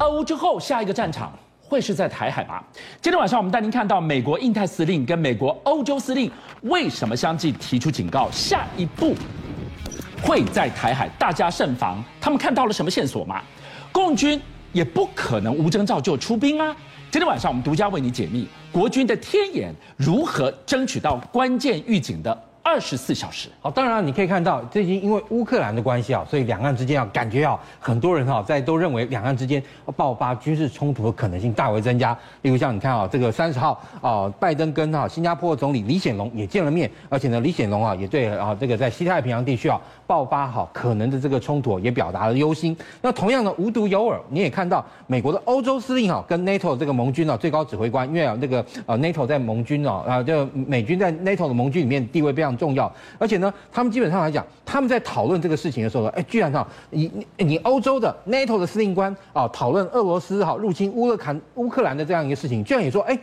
俄乌之后，下一个战场会是在台海吗？今天晚上我们带您看到美国印太司令跟美国欧洲司令为什么相继提出警告，下一步会在台海，大家慎防。他们看到了什么线索吗？共军也不可能无征兆就出兵啊！今天晚上我们独家为你解密国军的天眼如何争取到关键预警的。二十四小时。好，当然你可以看到，最近因为乌克兰的关系啊，所以两岸之间啊，感觉啊，很多人哈在都认为两岸之间爆发军事冲突的可能性大为增加。例如像你看啊，这个三十号啊，拜登跟啊新加坡总理李显龙也见了面，而且呢，李显龙啊也对啊这个在西太平洋地区啊爆发好可能的这个冲突也表达了忧心。那同样的无独有偶，你也看到美国的欧洲司令哈跟 NATO 这个盟军啊最高指挥官，因为啊那个呃 NATO 在盟军啊啊就美军在 NATO 的盟军里面地位非常重要，而且呢，他们基本上来讲，他们在讨论这个事情的时候呢，哎，居然哈，你你欧洲的 NATO 的司令官啊，讨论俄罗斯哈入侵乌克兰乌克兰的这样一个事情，居然也说，哎，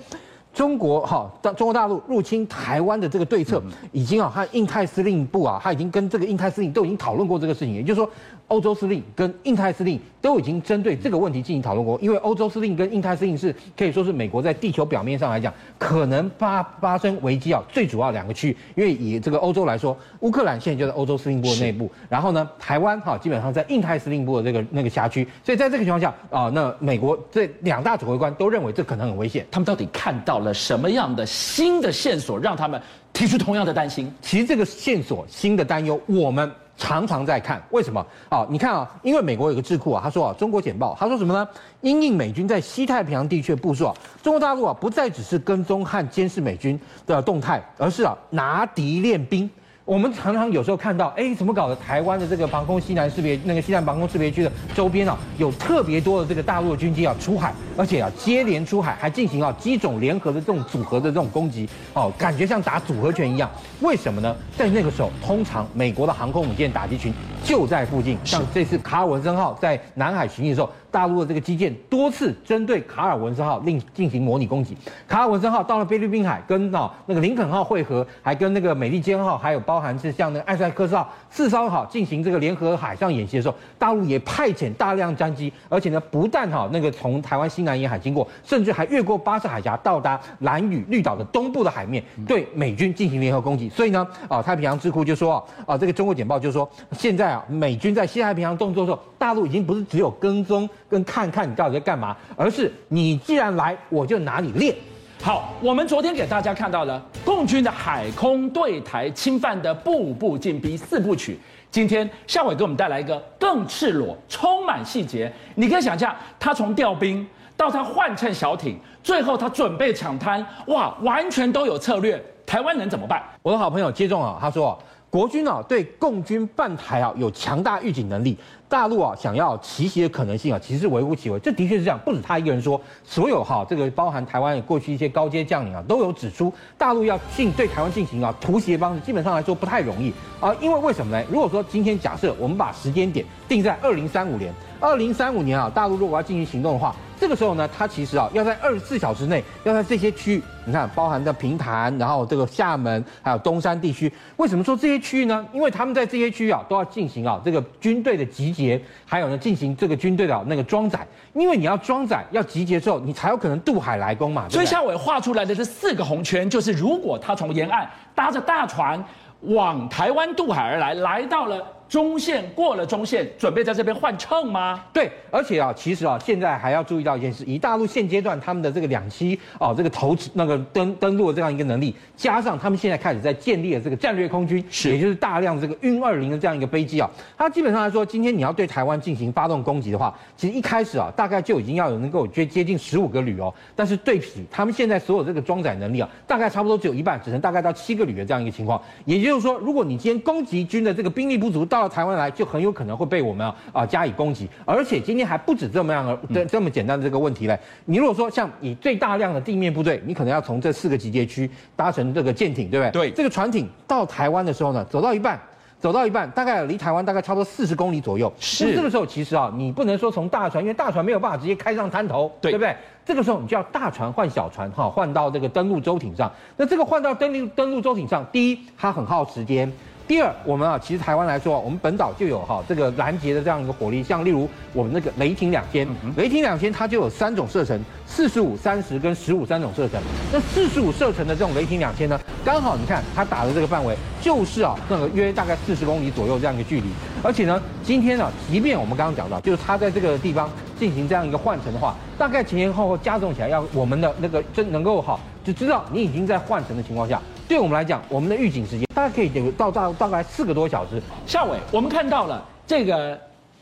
中国哈，当中国大陆入侵台湾的这个对策，已经啊，和印太司令部啊，他已经跟这个印太司令都已经讨论过这个事情，也就是说。欧洲司令跟印太司令都已经针对这个问题进行讨论过，因为欧洲司令跟印太司令是可以说是美国在地球表面上来讲可能发发生危机啊最主要两个区域，因为以这个欧洲来说，乌克兰现在就在欧洲司令部的内部，然后呢，台湾哈基本上在印太司令部的这个那个辖区，所以在这个情况下啊，那美国这两大指挥官都认为这可能很危险，他们到底看到了什么样的新的线索，让他们提出同样的担心？其实这个线索新的担忧，我们。常常在看，为什么啊？你看啊，因为美国有个智库啊，他说啊，中国简报，他说什么呢？因应美军在西太平洋地区部署啊，中国大陆啊不再只是跟踪和监视美军的动态，而是啊拿敌练兵。我们常常有时候看到，哎，怎么搞的？台湾的这个防空西南识别那个西南防空识别区的周边啊，有特别多的这个大陆军机啊出海，而且啊接连出海，还进行啊机种联合的这种组合的这种攻击，哦，感觉像打组合拳一样。为什么呢？在那个时候，通常美国的航空母舰打击群就在附近，像这次卡尔文森号在南海巡弋的时候。大陆的这个基建多次针对卡尔文森号另进行模拟攻击。卡尔文森号到了菲律宾海，跟啊那个林肯号会合，还跟那个美利坚号，还有包含是像那个艾塞克斯号四艘号进行这个联合海上演习的时候，大陆也派遣大量战机，而且呢不但哈那个从台湾西南沿海经过，甚至还越过巴士海峡到达蓝屿绿岛的东部的海面，对美军进行联合攻击。所以呢啊太平洋智库就说啊啊这个中国简报就说，现在啊美军在西太平洋动作的时候，大陆已经不是只有跟踪。跟看看你到底在干嘛，而是你既然来，我就拿你练。好，我们昨天给大家看到了共军的海空对台侵犯的步步进逼四部曲。今天孝玮给我们带来一个更赤裸、充满细节。你可以想象，他从调兵到他换乘小艇，最后他准备抢滩，哇，完全都有策略。台湾能怎么办？我的好朋友接种啊，他说。国军啊，对共军犯台啊有强大预警能力。大陆啊，想要奇袭的可能性啊，其实是微乎其微。这的确是这样，不止他一个人说，所有哈、这个包含台湾过去一些高阶将领啊，都有指出，大陆要进对台湾进行啊突袭的方式，基本上来说不太容易啊。因为为什么呢？如果说今天假设我们把时间点定在二零三五年，二零三五年啊，大陆如果要进行行动的话。这个时候呢，他其实啊，要在二十四小时内，要在这些区域，你看，包含的平潭，然后这个厦门，还有东山地区，为什么说这些区域呢？因为他们在这些区域啊，都要进行啊这个军队的集结，还有呢，进行这个军队的那个装载。因为你要装载，要集结之后，你才有可能渡海来攻嘛。所以夏伟画出来的这四个红圈，就是如果他从沿岸搭着大船往台湾渡海而来，来到了。中线过了中线，准备在这边换乘吗？对，而且啊，其实啊，现在还要注意到一件事：以大陆现阶段他们的这个两栖啊，这个投那个登登陆的这样一个能力，加上他们现在开始在建立的这个战略空军，是，也就是大量这个运二零的这样一个飞机啊，它基本上来说，今天你要对台湾进行发动攻击的话，其实一开始啊，大概就已经要有能够接接近十五个旅哦，但是对比他们现在所有这个装载能力啊，大概差不多只有一半，只能大概到七个旅的这样一个情况。也就是说，如果你今天攻击军的这个兵力不足到。到台湾来就很有可能会被我们啊啊加以攻击，而且今天还不止这么样的这么简单的这个问题嘞。你如果说像以最大量的地面部队，你可能要从这四个集结区搭乘这个舰艇，对不对？对。这个船艇到台湾的时候呢，走到一半，走到一半，大概离台湾大概差不多四十公里左右。是。这个时候其实啊，你不能说从大船，因为大船没有办法直接开上滩头，对，对不对？这个时候你就要大船换小船哈，换到这个登陆舟艇上。那这个换到登陆登陆舟艇上，第一它很耗时间。第二，我们啊，其实台湾来说，我们本岛就有哈这个拦截的这样一个火力，像例如我们那个雷霆两千，雷霆两千它就有三种射程，四十五、三十跟十五三种射程。那四十五射程的这种雷霆两千呢，刚好你看它打的这个范围就是啊那个约大概四十公里左右这样一个距离，而且呢，今天呢，即便我们刚刚讲到，就是它在这个地方进行这样一个换乘的话，大概前前后后加重起来，要我们的那个真能够哈就知道你已经在换乘的情况下。对我们来讲，我们的预警时间大概可以有到大大概四个多小时。夏伟，我们看到了这个。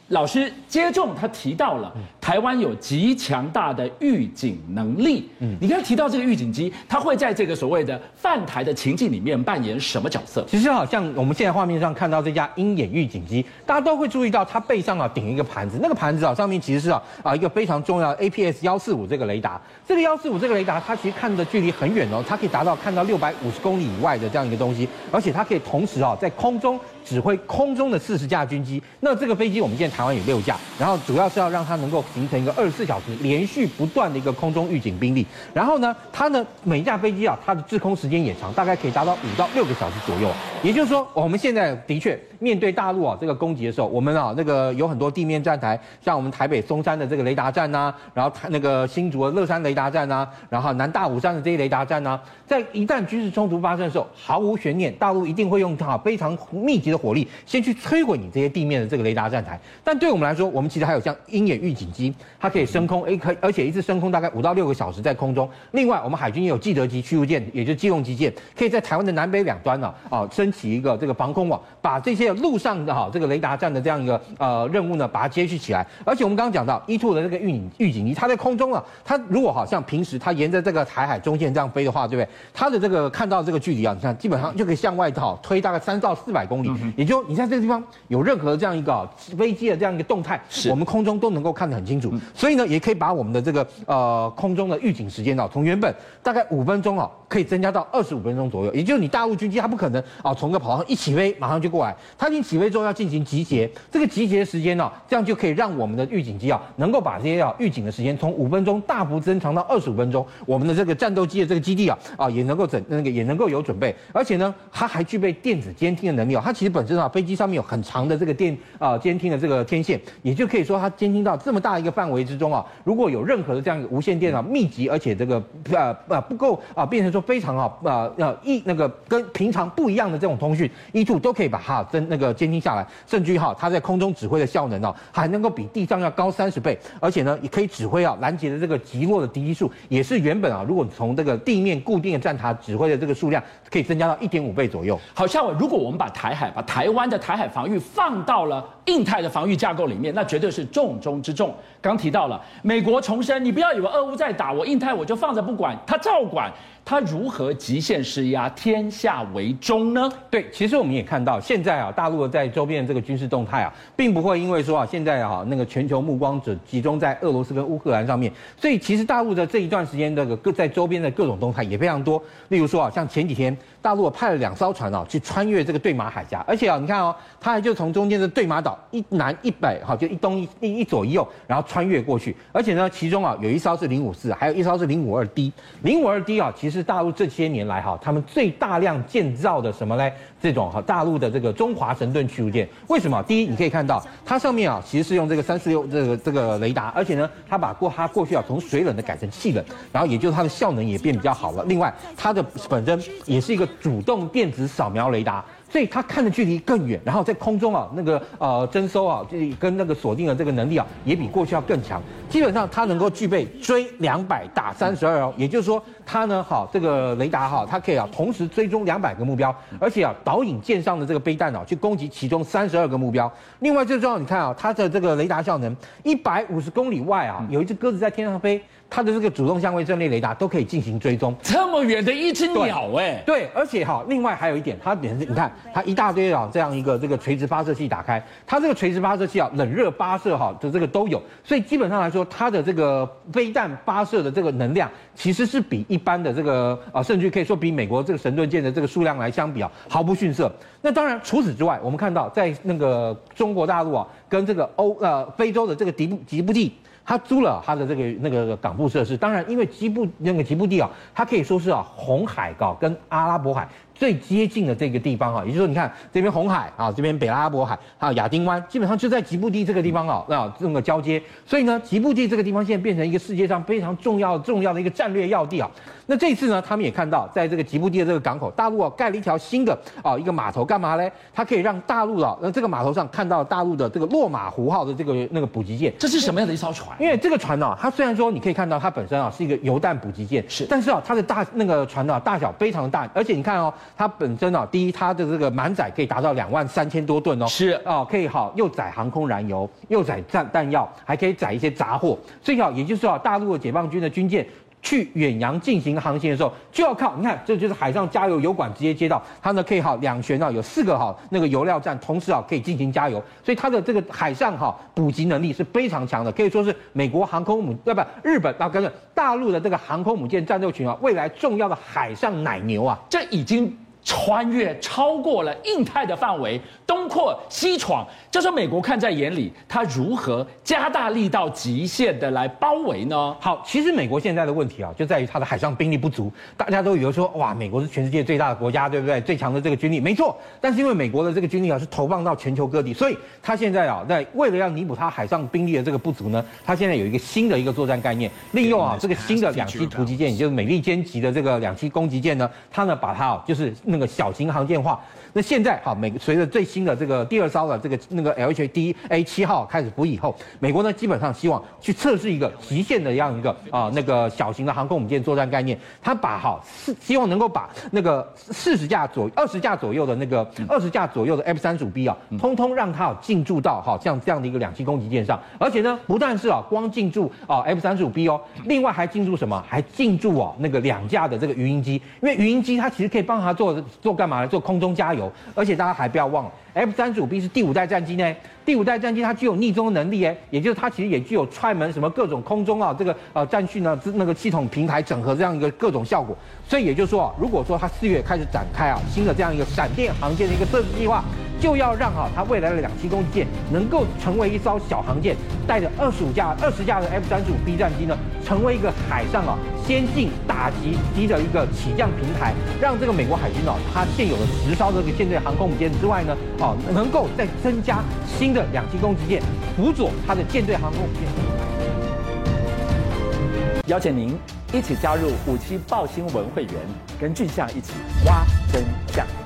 老师接种，他提到了台湾有极强大的预警能力。嗯，你刚才提到这个预警机，它会在这个所谓的犯台的情境里面扮演什么角色？其实好像我们现在画面上看到这架鹰眼预警机，大家都会注意到它背上啊顶一个盘子，那个盘子啊上面其实是啊啊一个非常重要的 APS 幺四五这个雷达。这个幺四五这个雷达，它其实看的距离很远哦，它可以达到看到六百五十公里以外的这样一个东西，而且它可以同时啊在空中。指挥空中的四十架军机，那这个飞机我们现在台湾有六架，然后主要是要让它能够形成一个二十四小时连续不断的一个空中预警兵力。然后呢，它呢每一架飞机啊，它的滞空时间也长，大概可以达到五到六个小时左右。也就是说，我们现在的确面对大陆啊这个攻击的时候，我们啊那个有很多地面站台，像我们台北松山的这个雷达站呐、然后那个新竹的乐山雷达站呐、然后南大武山的这些雷达站呐、在一旦军事冲突发生的时候，毫无悬念，大陆一定会用它非常密集的的火力先去摧毁你这些地面的这个雷达站台。但对我们来说，我们其实还有像鹰眼预警机，它可以升空，诶，可而且一次升空大概五到六个小时在空中。另外，我们海军也有基德级驱逐舰，也就是基隆级舰，可以在台湾的南北两端呢，啊，升起一个这个防空网，把这些陆上的哈这个雷达站的这样一个呃任务呢，把它接续起来。而且我们刚刚讲到 E2 的这个预警预警机，它在空中啊，它如果好像平时它沿着这个台海中线这样飞的话，对不对？它的这个看到这个距离啊，你看基本上就可以向外套推大概三到四百公里，也就你在这个地方有任何这样一个飞机的这样一个动态，是我们空中都能够看得很清楚。所以呢，也可以把我们的这个呃空中的预警时间啊，从原本大概五分钟啊，可以增加到二十五分钟左右。也就是你大陆军机它不可能啊从个跑道一起飞马上就过来，它已经起飞之后要进行集结，这个集结时间呢，这样就可以让我们的预警机啊，能够把这些啊预警的时间从五分钟大幅增长到二十五分钟。我们的这个战斗机的这个基地啊，啊也能够整那个也能够有准备，而且呢，它还具备电子监听的能力啊。它其实本身啊，飞机上面有很长的这个电啊监听的这个天线，也就可以说它监听到这么大一个范围之中啊，如果有任何的这样一个无线电啊密集，而且这个呃呃不够啊，变成说非常啊呃呃一那个跟平常不一样的这种通讯，E2 都可以把它真那个监听下来，甚至于哈它在空中指挥的效能哦，还能够比地上要高三十倍，而且呢也可以指挥啊拦截的这个极落的敌机数也是原本啊，如果从这个地面固定的站塔指挥的这个数量可以增加到一点五倍左右。好，像，如果我们把台海、把台湾的台海防御放到了印太的防御架构里面，那绝对是重中之重。刚提到了美国重申，你不要以为俄乌在打我印太我就放着不管，他照管。他如何极限施压，天下为中呢？对，其实我们也看到，现在啊，大陆在周边的这个军事动态啊，并不会因为说啊，现在啊，那个全球目光只集中在俄罗斯跟乌克兰上面，所以其实大陆的这一段时间的各在周边的各种动态也非常多。例如说啊，像前几天大陆派了两艘船啊，去穿越这个对马海峡，而且啊，你看哦，它还就从中间的对马岛 一南一北，哈，就一东一一左一右，然后穿越过去，而且呢，其中啊，有一艘是零五四，还有一艘是零五二 D，零五二 D 啊，其实。大陆这些年来哈，他们最大量建造的什么嘞？这种哈，大陆的这个中华神盾驱逐舰，为什么？第一，你可以看到它上面啊，其实是用这个三四六这个这个雷达，而且呢，它把过它过去啊从水冷的改成气冷，然后也就是它的效能也变比较好了。另外，它的本身也是一个主动电子扫描雷达。所以它看的距离更远，然后在空中啊，那个呃征收啊，就跟那个锁定的这个能力啊，也比过去要更强。基本上它能够具备追两百打三十二哦，也就是说它呢，好这个雷达哈，它可以啊同时追踪两百个目标，而且啊导引舰上的这个飞弹啊去攻击其中三十二个目标。另外最重要，你看啊，它的这个雷达效能，一百五十公里外啊，有一只鸽子在天上飞。它的这个主动相位阵列雷达都可以进行追踪，这么远的一只鸟哎，对，而且哈，另外还有一点，它点是，你看它一大堆啊，这样一个这个垂直发射器打开，它这个垂直发射器啊，冷热发射哈的这个都有，所以基本上来说，它的这个飞弹发射的这个能量，其实是比一一般的这个啊，甚至可以说比美国这个神盾舰的这个数量来相比啊，毫不逊色。那当然，除此之外，我们看到在那个中国大陆啊，跟这个欧呃非洲的这个吉布吉布地。他租了他的这个那个港埠设施，当然，因为吉布那个吉布地啊，它可以说是啊红海港跟阿拉伯海最接近的这个地方啊，也就是说，你看这边红海啊，这边北阿拉伯海还有亚丁湾，基本上就在吉布地这个地方啊，那这个交接，所以呢，吉布地这个地方现在变成一个世界上非常重要重要的一个战略要地啊。那这次呢，他们也看到，在这个吉布地的这个港口，大陆啊盖了一条新的啊一个码头，干嘛嘞？它可以让大陆啊，那这个码头上看到大陆的这个落马湖号的这个那个补给舰。这是什么样的一艘船？因为这个船呢、啊，它虽然说你可以看到它本身啊是一个油弹补给舰，是，但是啊它的大那个船呢、啊、大小非常大，而且你看哦，它本身啊。第一，它的这个满载可以达到两万三千多吨哦，是啊、哦，可以好又载航空燃油，又载弹弹药，还可以载一些杂货。所以啊，也就是说，大陆的解放军的军舰去远洋进行航行的时候，就要靠你看，这就是海上加油油管直接接到它呢，可以好两旋啊，有四个好那个油料站，同时啊可以进行加油。所以它的这个海上哈补给能力是非常强的，可以说是美国航空母呃不日本啊，跟着大陆的这个航空母舰战斗群啊，未来重要的海上奶牛啊，这已经。穿越超过了印太的范围，东扩西闯，这时候美国看在眼里，他如何加大力道极限的来包围呢？好，其实美国现在的问题啊，就在于它的海上兵力不足。大家都以为说，哇，美国是全世界最大的国家，对不对？最强的这个军力，没错。但是因为美国的这个军力啊，是投放到全球各地，所以他现在啊，在为了要弥补他海上兵力的这个不足呢，他现在有一个新的一个作战概念，利用啊这个新的两栖突击舰，也就是美利坚级的这个两栖攻击舰呢，他呢把它啊就是。那个小型航电话，那现在哈，美随着最新的这个第二艘的这个那个 LHD A 七号开始服役以后，美国呢基本上希望去测试一个极限的这样一个啊那个小型的航空母舰作战概念，他把哈四希望能够把那个四十架左二十架左右的那个二十架左右的 F 三十五 B 啊，通通让它进驻到哈像这样的一个两栖攻击舰上，而且呢不但是啊光进驻啊 F 三十五 B 哦，另外还进驻什么？还进驻啊那个两架的这个鱼鹰机，因为鱼鹰机它其实可以帮他做。做干嘛呢？做空中加油，而且大家还不要忘了，F 三十五 B 是第五代战机呢。第五代战机它具有逆风能力哎，也就是它其实也具有踹门什么各种空中啊这个呃战训呢那个系统平台整合这样一个各种效果。所以也就是说啊，如果说它四月开始展开啊新的这样一个闪电航舰的一个测试计划，就要让哈它未来的两栖攻击舰能够成为一艘小航舰，带着二十五架、二十架的 F 三十五 B 战机呢，成为一个海上啊先进打击机的一个起降平台，让这个美国海军啊它现有的十艘这个舰队航空母舰之外呢，哦能够再增加新的两栖攻击舰，辅佐它的舰队航空母舰。邀请您一起加入五七爆新闻会员，跟俊相一起挖真相。